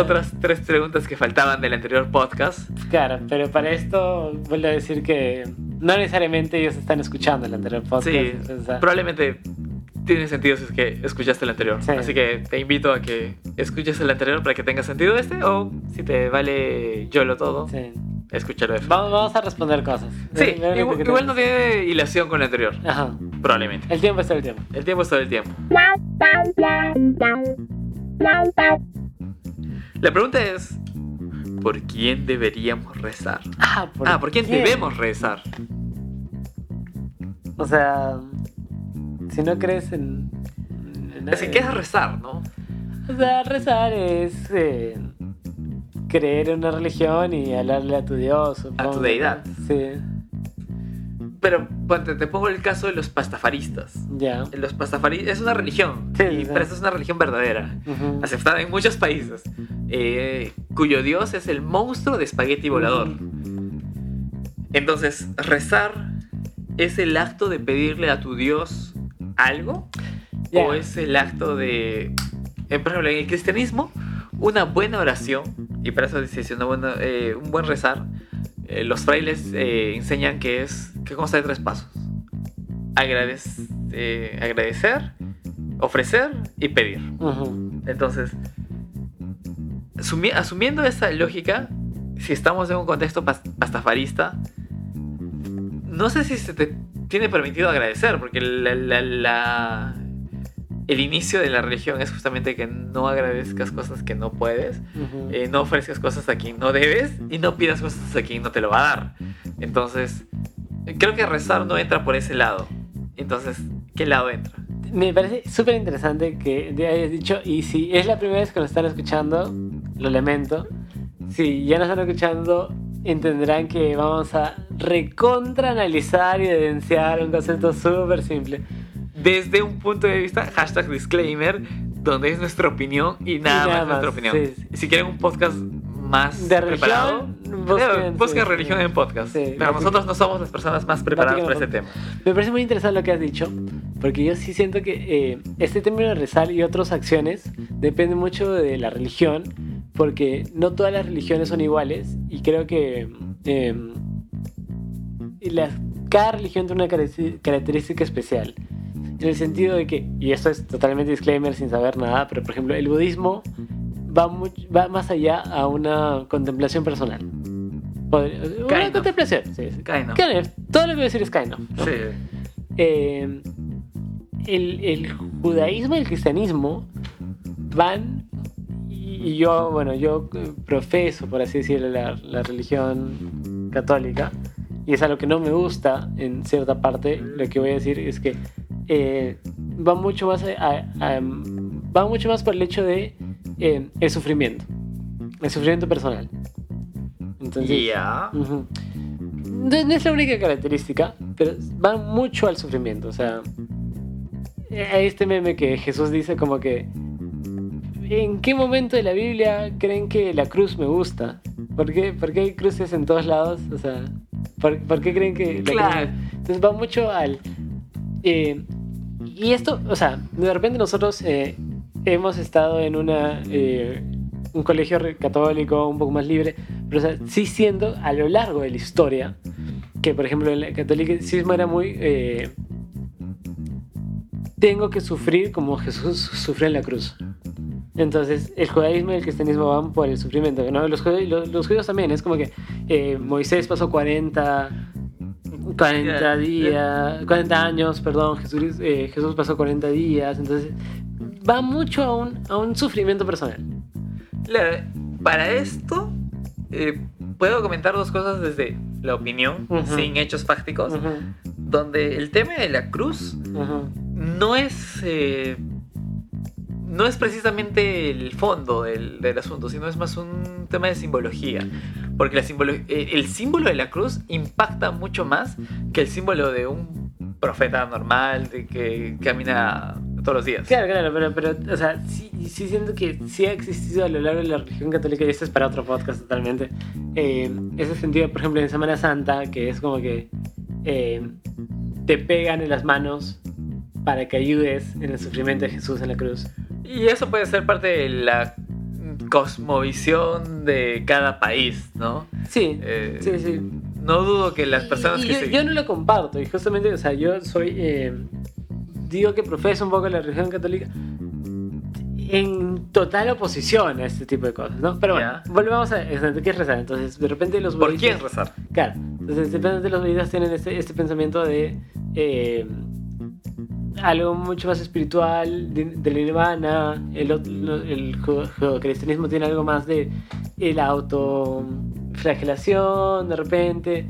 otras tres preguntas que faltaban del anterior podcast. Claro, pero para esto vuelvo a decir que no necesariamente ellos están escuchando el anterior podcast. Sí, o sea, probablemente tiene sentido si es que escuchaste el anterior. Sí. Así que te invito a que escuches el anterior para que tenga sentido este o si te vale YOLO todo, sí. escúchalo. Vamos, vamos a responder cosas. Sí, igual, igual no tiene hilación con el anterior, Ajá. probablemente. El tiempo es todo el tiempo. El tiempo es todo el tiempo. La pregunta es, ¿por quién deberíamos rezar? Ah, ¿por, Ah, ¿por quién debemos rezar? O sea, si no crees en. en Así que es rezar, ¿no? O sea, rezar es eh, creer en una religión y hablarle a tu Dios. supongo, tu ¿no? deidad. Sí, Pero ponte, te pongo el caso de los pastafaristas. ya. Los pastafaristas es una religión, Sí, y pero es una religión verdadera, aceptada en muchos países, eh, cuyo dios es el monstruo de espagueti volador. Entonces, rezar es el acto de pedirle a tu dios algo o es el acto de, eh, por ejemplo, en el cristianismo, una buena oración y para eso dice una buena, eh, un buen rezar. Eh, los frailes eh, enseñan que es que consta de tres pasos: eh, agradecer, ofrecer y pedir. Entonces, asumi- asumiendo esa lógica, si estamos en un contexto pas- pastafarista, no sé si se te tiene permitido agradecer, porque la- la- la- el inicio de la religión es justamente que no agradezcas cosas que no puedes, eh, no ofrezcas cosas a quien no debes y no pidas cosas a quien no te lo va a dar. Entonces, creo que rezar no entra por ese lado. Entonces, ¿qué lado entra? Me parece súper interesante que te hayas dicho, y si es la primera vez que nos están escuchando, lo lamento. Si ya nos están escuchando, entenderán que vamos a recontra analizar y evidenciar un concepto súper simple. Desde un punto de vista, hashtag disclaimer, donde es nuestra opinión y nada, nada más nuestra opinión. sí, sí. Si quieren un podcast más De preparado, busquen, busquen sí, religión en podcast. Pero nosotros no somos las personas más preparadas para este tema. Me parece muy interesante lo que has dicho, porque yo sí siento que eh, este término de rezar y otras acciones depende mucho de la religión, porque no todas las religiones son iguales y creo que eh, las- cada religión tiene una caracter- característica especial. En el sentido de que, y esto es totalmente disclaimer sin saber nada, pero por ejemplo el budismo va, much- va más allá a una contemplación personal. Podría- Una Kind of. contemplación, sí, sí. Kind of. Kind of. Todo lo que voy a decir es kind ¿no? Sí. Eh, el, el judaísmo y el cristianismo van y y yo bueno yo eh, profeso por así decirlo la, la religión católica y es algo que no me gusta en cierta parte lo que voy a decir es que eh, va mucho más a- a- a- va mucho más por el hecho de eh, el sufrimiento el sufrimiento personal entonces. No, no es la única característica, pero va mucho al sufrimiento. O sea, hay este meme que Jesús dice como que ¿En qué momento de la Biblia creen que la cruz me gusta? ¿Por qué, por qué hay cruces en todos lados? O sea, ¿por, por qué creen que la Claro. cruz- Entonces va mucho al... eh, y esto, o sea, de repente nosotros eh, hemos estado en una... eh, un colegio católico un poco más libre, pero sí siendo a lo largo de la historia que, por ejemplo, el catolicismo era muy... eh, tengo que sufrir como Jesús sufrió en la cruz. Entonces, el judaísmo y el cristianismo van por el sufrimiento. ¿no? Los, judíos, los, judíos también, es como que Moisés pasó 40, 40 Ya, días, 40 años, perdón, Jesús, eh, Jesús pasó 40 días. Entonces, va mucho a un, a un sufrimiento personal. La- para esto, eh, puedo comentar dos cosas desde la opinión, sin hechos fácticos, donde el tema de la cruz no es eh, no es precisamente el fondo del, del asunto, sino es más un tema de simbología. Porque el símbolo de la cruz impacta mucho más que el símbolo de un profeta normal de que camina todos los días. Claro, claro, pero, pero o sea, sí, sí siento que sí ha existido a lo largo de la religión católica, y esto es para otro podcast totalmente, eh, ese sentido, por ejemplo, en Semana Santa, que es como que eh, te pegan en las manos para que ayudes en el sufrimiento de Jesús en la cruz. Y eso puede ser parte de la cosmovisión de cada país, ¿no? Sí, Eh, sí, sí. No dudo que las personas Y que yo, se... yo no lo comparto, y justamente, o sea, yo soy. eh, digo que profeso un poco la religión católica en total oposición a este tipo de cosas, ¿no? Pero bueno, Ya. volvemos a. ¿Qué es rezar? Entonces, de repente los ¿Por budistas- quién rezar? Claro, entonces de repente los budistas tienen este, este pensamiento de. eh, algo mucho más espiritual de, del nirvana, el, el ju- judeocristianismo tiene algo más de el autoflagelación, de repente.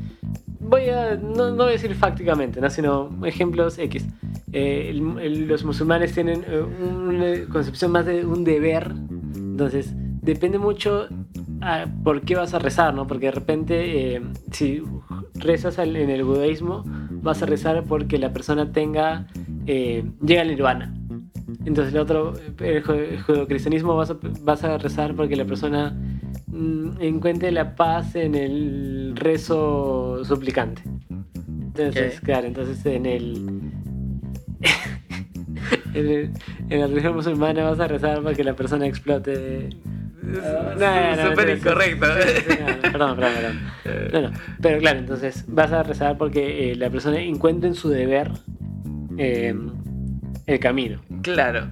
Voy a, no, no voy a decir fácticamente, ¿no? sino ejemplos X. Eh, el- el- los musulmanes tienen eh, una concepción más de un deber, entonces depende mucho a por qué vas a rezar, ¿no? Porque de repente, eh, si rezas en el budaísmo, vas a rezar porque la persona tenga, eh, llega al nirvana. Entonces el otro, el ju- el judeocristianismo vas a, vas a rezar porque la persona mm, encuentre la paz en el rezo suplicante. Entonces, claro, entonces en el... en, el- en la religión musulmana vas a rezar para que la persona explote Ah, no, no, Súper incorrecto. no, no, perdón, perdón, perdón. No, no, Pero claro, entonces vas a rezar porque eh, la persona encuentre en su deber eh, el camino. Claro.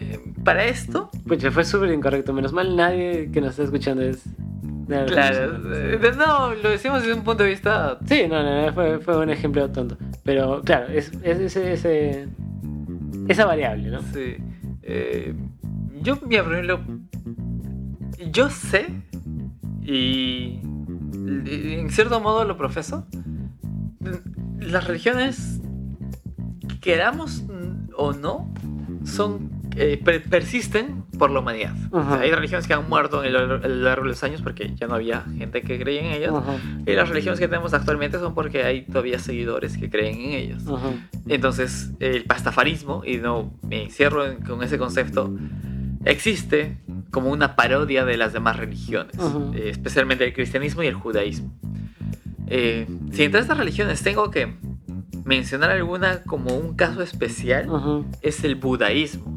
Eh, para esto, Pucha, fue súper incorrecto. Menos mal nadie que nos está escuchando es. claro. No, lo decimos desde un punto de vista. Sí, no, no, no, fue, fue un ejemplo tonto. Pero claro, es, es ese, ese- esa variable, ¿no? Sí. Eh, yo, mira, por ejemplo, yo sé y en cierto modo lo profeso. Las religiones, queramos o no, son eh, per- persisten por la humanidad. O sea, hay religiones que han muerto en el- a lo largo de los años porque ya no había gente que creía en ellas. Ajá, Y las religiones que tenemos actualmente son porque hay todavía seguidores que creen en ellas. ajá. Entonces, el pastafarismo, y no me encierro en- con ese concepto, existe como una parodia de las demás religiones, eh, especialmente el cristianismo y el judaísmo. Eh, si entre estas religiones tengo que mencionar alguna como un caso especial, es el budaísmo.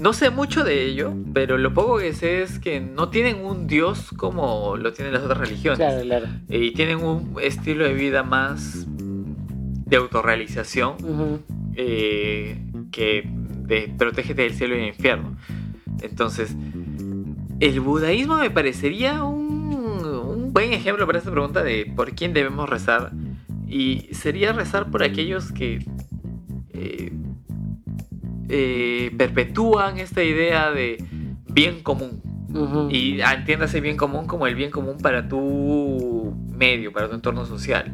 No sé mucho de ello, pero lo poco que sé es que no tienen un dios como lo tienen las otras religiones. Claro, claro. Eh, y tienen un estilo de vida más de autorrealización eh, que de protégete del cielo y del infierno. Entonces, el budaísmo me parecería un, un buen ejemplo para esta pregunta de por quién debemos rezar. Y sería rezar por aquellos que eh, eh, perpetúan esta idea de bien común. Ajá. Y ah, entiéndase bien común como el bien común para tu medio, para tu entorno social.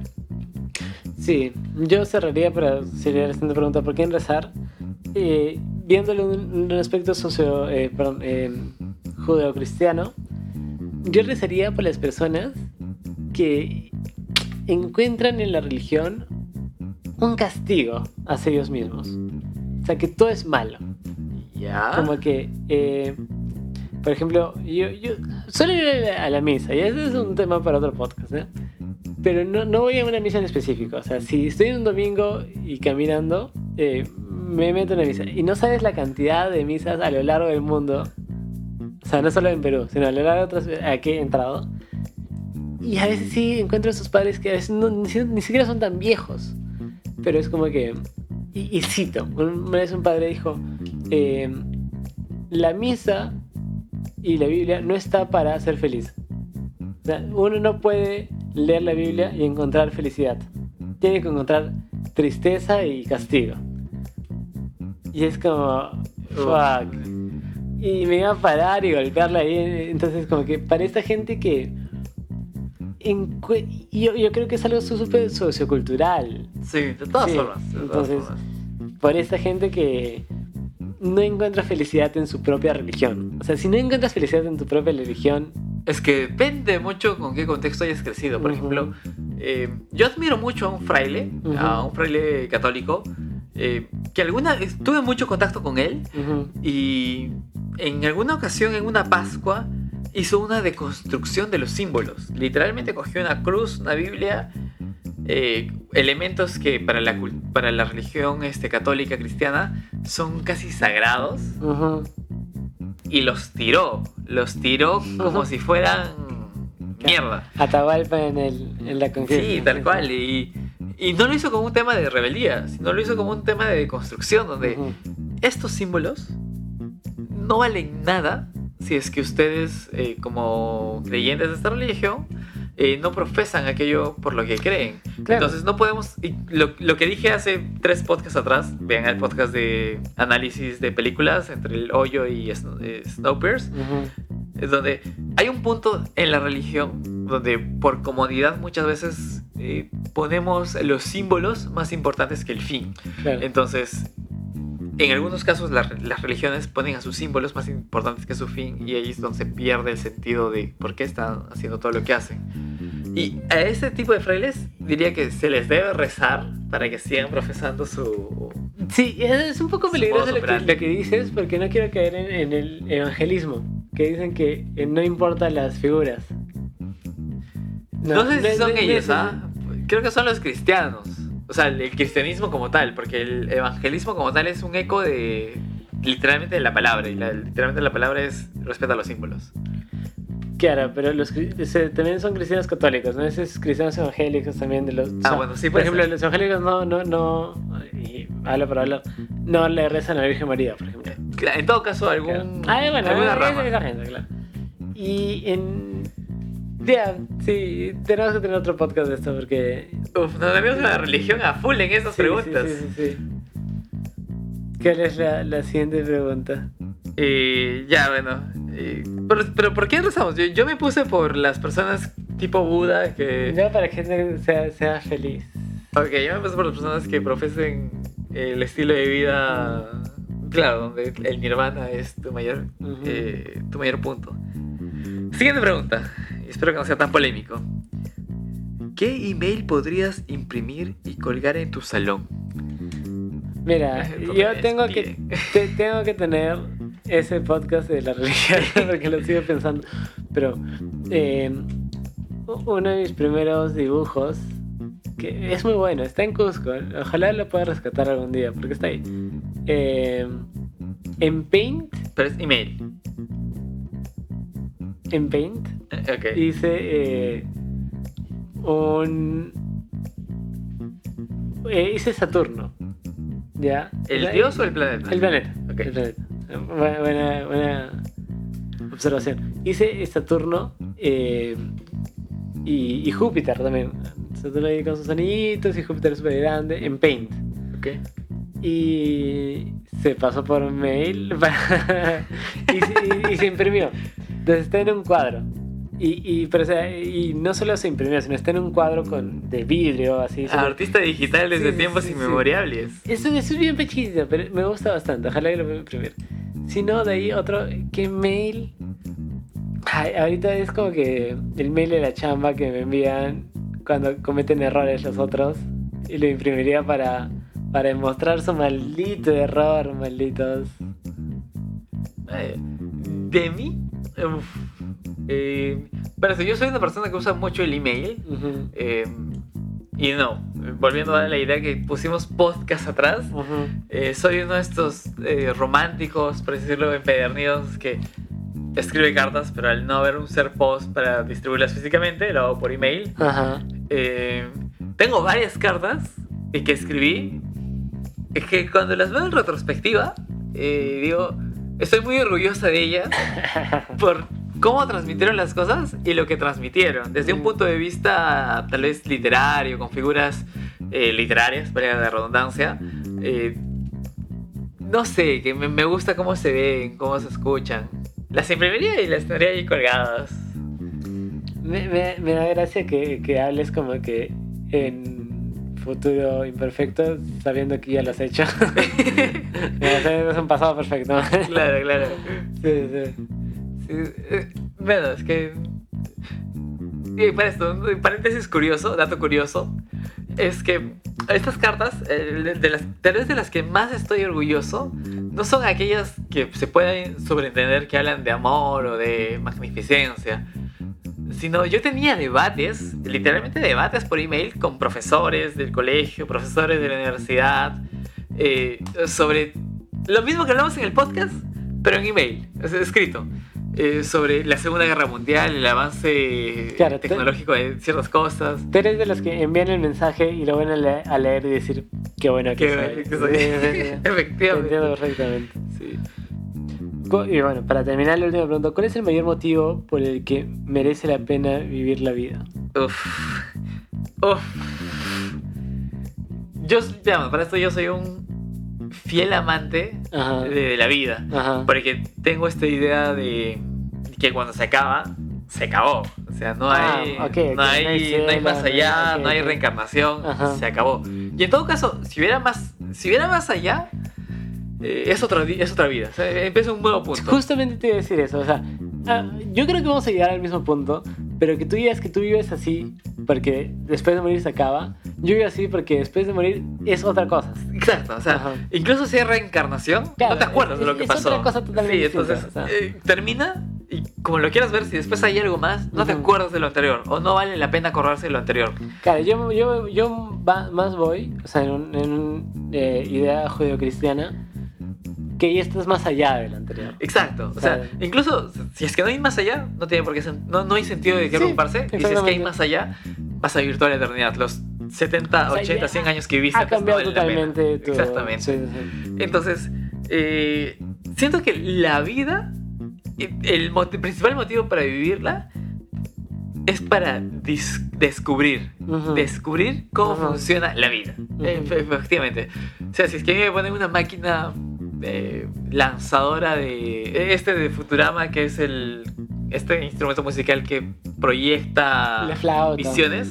Sí, yo cerraría para seguir haciendo pregunta ¿por qué en rezar? Eh, viéndolo en un, un aspecto socio, eh, perdón, eh, judeocristiano, yo rezaría por las personas que encuentran en la religión un castigo hacia ellos mismos. O sea, que todo es malo. Ya. Como que, eh, por ejemplo, yo, yo suelo ir a la, a la misa, y ese es un tema para otro podcast, ¿eh? Pero no, no voy a una misa en específico. O sea, si estoy un domingo y caminando, eh, me meto en una misa. Y no sabes la cantidad de misas a lo largo del mundo. O sea, no solo en Perú, sino a lo largo de otras a que he entrado. Y a veces sí encuentro a esos padres que a veces no- ni, si- ni siquiera son tan viejos. Pero es como que... Y, y cito, una vez un padre dijo, eh, la misa y la Biblia no está para ser feliz. O sea, uno no puede leer la Biblia y encontrar felicidad. Tiene que encontrar tristeza y castigo. Y es como, fuck. Y me iba a parar y golpearla ahí. Entonces, como que para esta gente que. Encue- Yo, yo creo que es algo súper sociocultural. Sí, de todas Sí, formas. de todas entonces- formas. Por esta gente que no encuentra felicidad en su propia religión. O sea, si no encuentras felicidad en tu propia religión. Es que depende mucho con qué contexto hayas crecido. Por Ujú. ejemplo, eh, yo admiro mucho a un fraile, Ujú. a un fraile católico, eh, que alguna tuve mucho contacto con él ujú, y en alguna ocasión, en una Pascua, hizo una deconstrucción de los símbolos. Literalmente cogió una cruz, una Biblia, eh, elementos que para la, para la religión este, católica cristiana son casi sagrados y los tiró. Los tiró como si fueran mierda. Atahualpa en, el, en la conquista. Sí, tal cual. Y, y no lo hizo como un tema de rebeldía, sino lo hizo como un tema de construcción, donde estos símbolos no valen nada si es que ustedes, eh, como creyentes de esta religión, eh, no profesan aquello por lo que creen. Claro. Entonces no podemos... y lo, lo que dije hace tres podcasts atrás, vean el podcast de análisis de películas entre el hoyo y Sn- eh, Snowpiercer, es donde hay un punto en la religión donde por comodidad muchas veces eh, ponemos los símbolos más importantes que el fin. Claro. Entonces, en algunos casos la- las religiones ponen a sus símbolos más importantes que su fin y ahí es donde se pierde el sentido de por qué están haciendo todo lo que hacen. Y a ese tipo de frailes diría que se les debe rezar para que sigan profesando su... Sí, es un poco peligroso lo que, lo que dices porque no quiero caer en, en el evangelismo, que dicen que eh, no importan las figuras. No, sé si son no- ellos, no- ¿ah? Creo que son los cristianos. O sea, el, cristianismo como tal, porque el evangelismo como tal es un eco de literalmente de la palabra y la- literalmente la palabra es respeta los símbolos. Claro, pero los sea, también son cristianos católicos, ¿no? Esos cristianos evangélicos también de los... o Ah, sea, bueno, sí, Por ejemplo, ser. los evangélicos no, no, no... Y hablo por hablar. No le rezan a la Virgen María, por ejemplo. En todo caso, algún, Ah, bueno, alguna rama. es esa gente, claro. Y en... Ya, sí, tenemos que tener otro podcast de esto porque... Uf, nos debemos la religión a full en esas Sí, preguntas. Sí, sí, sí, sí. ¿Cuál es la, la siguiente pregunta? Y ya, bueno. y- pero, pero ¿por qué rezamos? Yo, yo me puse por las personas tipo Buda que... Ya para que sea, sea feliz. Ok, yo me puse por las personas que profesen el estilo de vida... Claro, donde el nirvana es tu mayor, Ujú. eh, tu mayor punto. Siguiente pregunta. Espero que no sea tan polémico. ¿Qué email podrías imprimir y colgar en tu salón? Mira, Porque yo tengo que, te- tengo que tener ese podcast de la religión porque lo sigo pensando. Pero eh, uno de mis primeros dibujos, que es muy bueno, está en Cusco. Ojalá lo pueda rescatar algún día porque está ahí. Eh, en Paint, Pero es email. En Paint, hice eh, un. eh, hice Saturno. ¿Ya? ¿El dios o el planeta? El planeta. Ok. el planeta. Buena, buena, observación. Hice Saturno eh, y, y Júpiter también. Saturno ahí con sus anillitos y Júpiter súper grande en Paint. Ok. Y se pasó por mail para- y, se- y- y se imprimió. Entonces está en un cuadro. Y, y, pero, o sea, y no solo se imprimió, sino está en un cuadro con, de vidrio, así. súper- Artista digital desde Sí, sí, tiempos sí, sí. inmemorables. Eso, eso es bien pechito, pero me gusta bastante. Ojalá que lo pueda imprimir. Si no, de ahí otro. ¿Qué mail? Ay, ahorita es como que el mail de la chamba que me envían cuando cometen errores los otros. Y lo imprimiría para, para demostrar su maldito error, malditos. De mí. Uf, eh, pero si yo soy una persona que usa mucho el email. Eh, y no, volviendo a la idea que pusimos podcast atrás. eh, soy uno de estos románticos, por decirlo, empedernidos que escribe cartas, pero al no haber un ser post para distribuirlas físicamente, lo hago por email. Tengo varias cartas que escribí es que cuando las veo en retrospectiva, digo, estoy muy orgullosa de ellas por cómo transmitieron las cosas y lo que transmitieron, desde un punto de vista tal vez literario, con figuras eh, literarias, para la redundancia. eh, no sé, que me, me gusta cómo se ven, cómo se escuchan. Las imprimiría y las tendría ahí colgadas. Me, me- me da gracia que, que hables como que en futuro imperfecto, sabiendo que ya lo has hecho. Es un pasado perfecto. Claro, claro. Sí, sí. Sí, eh, bueno, es que. Y para esto, un paréntesis curioso, dato curioso, es que estas cartas, eh, de- de las, tal vez de las que más estoy orgulloso, no son aquellas que se pueden sobreentender que hablan de amor o de magnificencia, sino yo tenía debates, literalmente debates por email con profesores del colegio, profesores de la universidad, eh, sobre lo mismo que hablamos en el podcast, pero en email, escrito. eh, sobre la Segunda Guerra Mundial, el avance Claro, te- tecnológico de ciertas cosas. Tú eres de los que envían el mensaje y lo van a, le- a leer y decir, qué bueno que Que, soy. que soy- Sí, sí, sí. Te entiendo Efectivamente. perfectamente. Sí. Uf. Uf. Yo, digamos, para esto yo soy un fiel amante de, de la vida. Ajá. Porque tengo esta idea de que cuando se acaba, se acabó. O sea, no Ah, hay, ok, ok, no, no hay no hay más allá, ok, no hay reencarnación, Ajá. se acabó. Y en todo caso, si hubiera más, si hubiera más allá, eh, es, otra, es otra vida. O sea, empieza un nuevo punto. Justamente te iba a decir eso, o sea, ah, yo creo que vamos a llegar al mismo punto, pero que tú digas que tú vives así porque después de morir se acaba, yo vivo así porque después de morir es otra cosa. Exacto, o sea, Ajá. incluso si hay reencarnación, Claro, no te acuerdas de es- lo que es pasó. otra cosa totalmente sí, entonces distinta, o sea. eh, termina y como lo quieras ver, si después hay algo más, no te acuerdas de lo anterior o no vale la pena acordarse de lo anterior. Claro, yo, yo, yo va- más voy, o sea, en una un, eh, idea judeocristiana, que ya estás más allá del anterior. Exacto, o sea, incluso si es que no hay más allá, no tiene por qué no, no hay sentido de que Sí, preocuparse. Y si es que hay más allá, vas a vivir toda la eternidad, los 70, O sea, 80, ya 100 años que viviste. Ha no cambiado pena. totalmente tu... Exactamente. sí, sí, sí. Entonces, eh, siento que la vida, el principal motivo para vivirla es para descubrir, descubrir cómo funciona la vida. Ujú. efectivamente. O sea, si es que me ponen una máquina eh, lanzadora de este de Futurama, que es el este instrumento musical que proyecta visiones,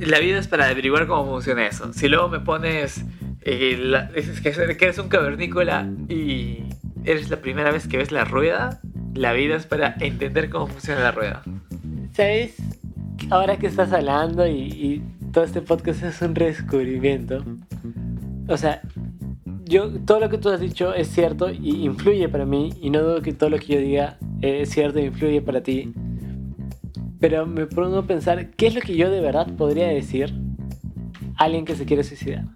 la vida es para averiguar cómo funciona eso. Si luego me pones eh, la- es que que eres un cavernícola y eres la primera vez que ves la rueda, la vida es para entender cómo funciona la rueda. ¿Sabes? Ahora que estás hablando y, y todo este podcast es un redescubrimiento. O sea, yo todo lo que tú has dicho es cierto y influye para mí y no dudo que todo lo que yo diga es cierto e influye para ti. Pero me pongo a pensar qué es lo que yo de verdad podría decir a alguien que se quiere suicidar.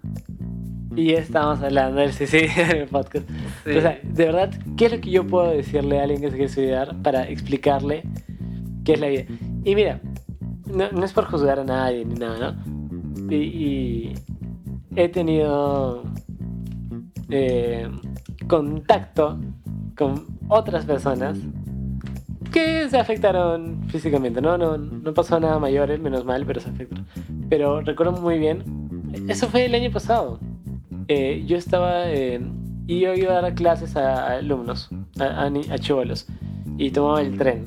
Y ya estamos hablando del suicidio en el podcast. Sí. O sea, de verdad, ¿qué es lo que yo puedo decirle a alguien que se quiere suicidar para explicarle qué es la vida? Y mira, no, no es por juzgar a nadie ni nada, ¿no? Y, y he tenido eh, contacto con otras personas que se afectaron físicamente, ¿no? No, no pasó nada mayor, eh, menos mal, pero se afectaron. Pero recuerdo muy bien, eso fue el año pasado. Eh, yo estaba en, y yo iba a dar clases a, alumnos, a, a, a chibolos, y tomaba el tren.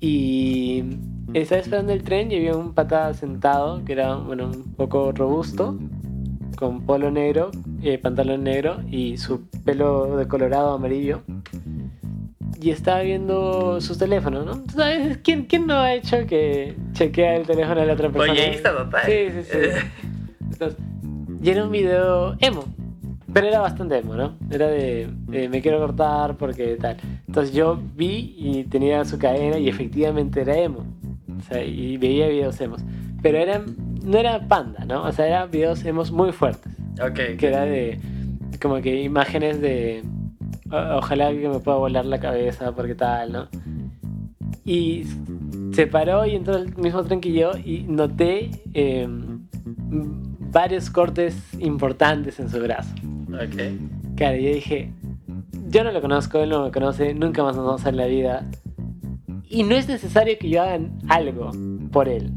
Y estaba esperando el tren y había un pata sentado que era bueno, un poco robusto, con polo negro, eh, pantalón negro y su pelo de colorado amarillo. Y estaba viendo sus teléfonos, ¿no? ¿Tú ¿Sabes? ¿Quién, ¿Quién no ha hecho que chequea el teléfono de la otra persona? Voyerista total. Sí, sí, sí. Entonces, y era un video emo. Pero era bastante emo, ¿no? Era de, de, me quiero cortar porque tal. Entonces yo vi y tenía su cadena y efectivamente era emo. O sea, y veía videos emos. Pero eran, no era panda, ¿no? O sea, eran videos emos muy fuertes. ok. Que era de, como que imágenes de, "O- ojalá que me pueda volar la cabeza porque tal, ¿no? Y se paró y entró al mismo tren que yo y noté eh, varios cortes importantes en su brazo. Ok. Claro, yo dije, yo no lo conozco, él no me conoce, nunca más nos vamos a ver en la vida. Y no es necesario que yo haga algo por él.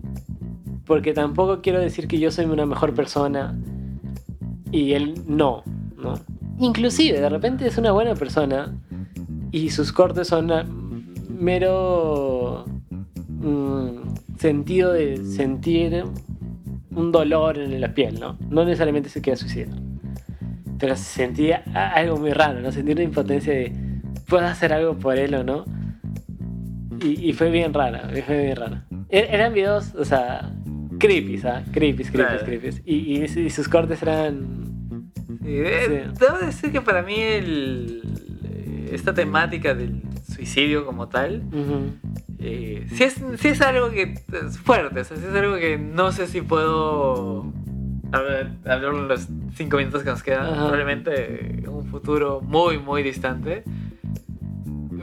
Porque tampoco quiero decir que yo soy una mejor persona y él no, ¿no? Inclusive, de repente es una buena persona y sus cortes son mero mm, sentido de sentir un dolor en la piel, ¿no? No necesariamente se quiere suicidar. Pero sentía algo muy raro, ¿no? Sentí una impotencia de, ¿puedo hacer algo por él o no? Y, y fue bien rara, fue bien rara. E- eran videos, o sea, creepy, ¿sabes? Creepy, creepy, Claro. creepy. Y, y, y sus cortes eran... Sí, eh, Sí. Debo decir que para mí el, eh, esta temática del suicidio como tal, eh, sí, es, sí es algo que es fuerte, o sea, sí es algo que no sé si puedo hablar, hablar en los cinco minutos que nos quedan. Ajá. Probablemente en un futuro muy, muy distante.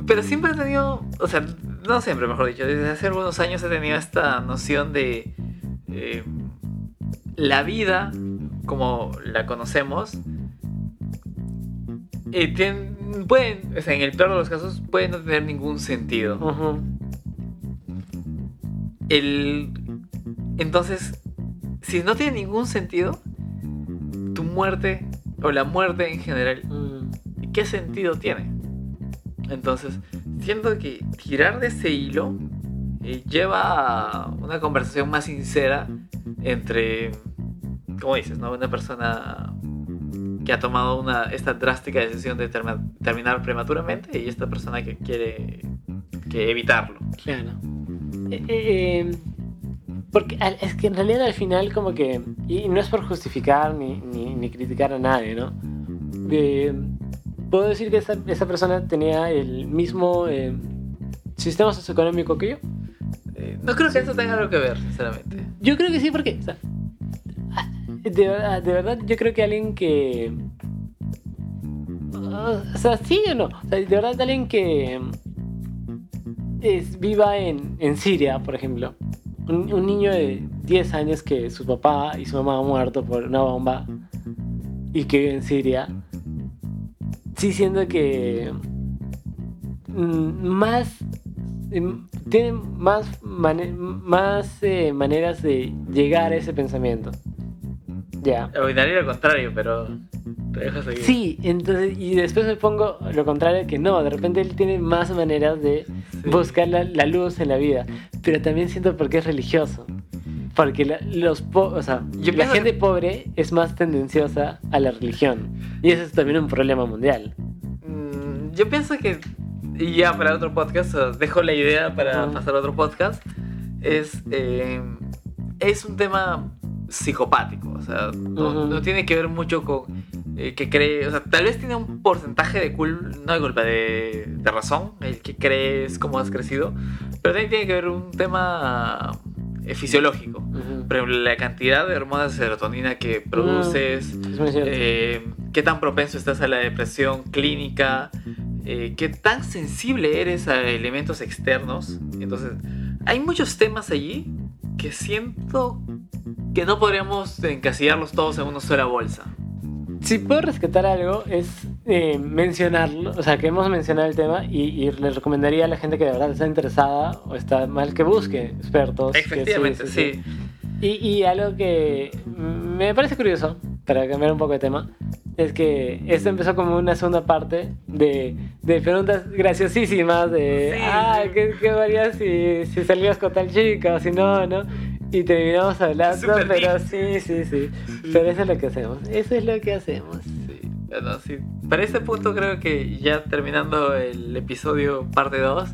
Pero siempre he tenido, o sea, no siempre, mejor dicho, desde hace algunos años he tenido esta noción de eh, la vida como la conocemos. eh, pueden, o sea, en el peor de los casos, puede no tener ningún sentido. El, entonces, si no tiene ningún sentido, tu muerte o la muerte en general, Mm. ¿qué sentido tiene? Entonces, siento que tirar de ese hilo lleva a una conversación más sincera entre, como dices, ¿no? Una persona que ha tomado una, esta drástica decisión de terminar prematuramente y esta persona que quiere que evitarlo. Claro. Eh, eh, porque al- es que en realidad al final como que, y no es por justificar ni, ni, ni criticar a nadie, ¿no? Puedo decir que esa, esa persona tenía el mismo eh, sistema socioeconómico que yo. No creo que eso tenga algo que ver, sinceramente. Yo creo que sí, porque, o sea, ah, de, de verdad, yo creo que alguien que. ah, O sea, sí o no. De verdad, alguien que. Es, viva en, en Siria, por ejemplo. Un, niño de 10 años que su papá y su mamá han muerto por una bomba y que vive en Siria. Sí, siento que. mm, Más em, tienen más, más eh, maneras de llegar a ese pensamiento. Ya. Opinaría lo contrario, pero te dejo seguir. Sí, entonces, y después me pongo lo contrario, que no, de repente él tiene más maneras de Sí. buscar la, la luz en la vida, pero también siento porque es religioso. Porque la, los po- o sea, Yo la gente que- pobre es más tendenciosa a la religión. Y eso es también un problema mundial. Mm, Yo pienso que, y ya para otro podcast, dejo la idea para pasar a otro podcast, es, eh, es un tema psicopático, o sea, no, tiene que ver mucho con eh, que cree, o sea, tal vez tiene un porcentaje de culpa, no de culpa, de, de razón, el que crees cómo has crecido, pero también tiene que ver un tema eh, fisiológico. Por ejemplo, la cantidad de hormonas de serotonina que produces, eh, qué tan propenso estás a la depresión clínica, eh, qué tan sensible eres a elementos externos. Entonces, hay muchos temas allí que siento que no podríamos encasillarlos todos en una sola bolsa. Si puedo rescatar algo es eh, mencionarlo, o sea, que hemos mencionado el tema y, y le recomendaría a la gente que de verdad está interesada o está mal que busque expertos. que Efectivamente, sí. Y, y algo que me parece curioso, para cambiar un poco de tema, es que esto empezó como una segunda parte de, de preguntas graciosísimas de, Sí. ah, ¿qué, qué harías si, si salías con tal chica o si no, no? Y terminamos hablando, Súper pero deep. sí, sí, sí. Pero eso es lo que hacemos, eso es lo que hacemos. Sí, bueno, sí. Para este punto creo que ya terminando el episodio parte 2,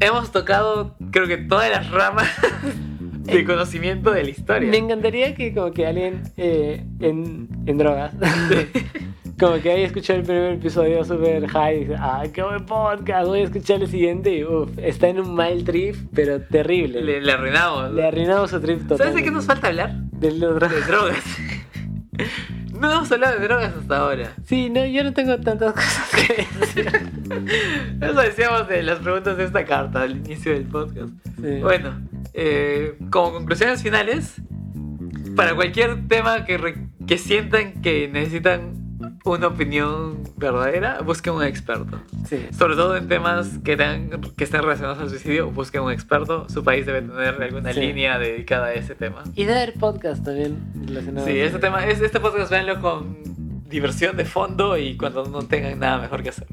hemos tocado creo que todas las ramas de conocimiento de la historia. Me encantaría que como que alguien eh, en, en drogas, como que haya escuchado el primer episodio super high y dice, ah, qué buen podcast, voy a escuchar el siguiente y uff, está en un mal trip, pero terrible. Le, le arruinamos. Le arruinamos su trip total. ¿Sabes de qué nos falta hablar? De los dro- De drogas. No hemos hablado de drogas hasta ahora. Sí, no, yo no tengo tantas cosas que decir. Eso decíamos de las preguntas de esta carta al inicio del podcast. Sí. Bueno, eh, como conclusiones finales, para cualquier tema que, re- que sientan que necesitan una opinión verdadera, busquen un experto. Sí. Sobre todo en temas que, tengan, que estén relacionados al suicidio, busquen un experto. Su país debe tener alguna Sí. línea dedicada a ese tema. Y debe haber podcast también relacionado. Sí, este tema, es, este podcast véanlo con diversión de fondo y cuando no tengan nada mejor que hacer.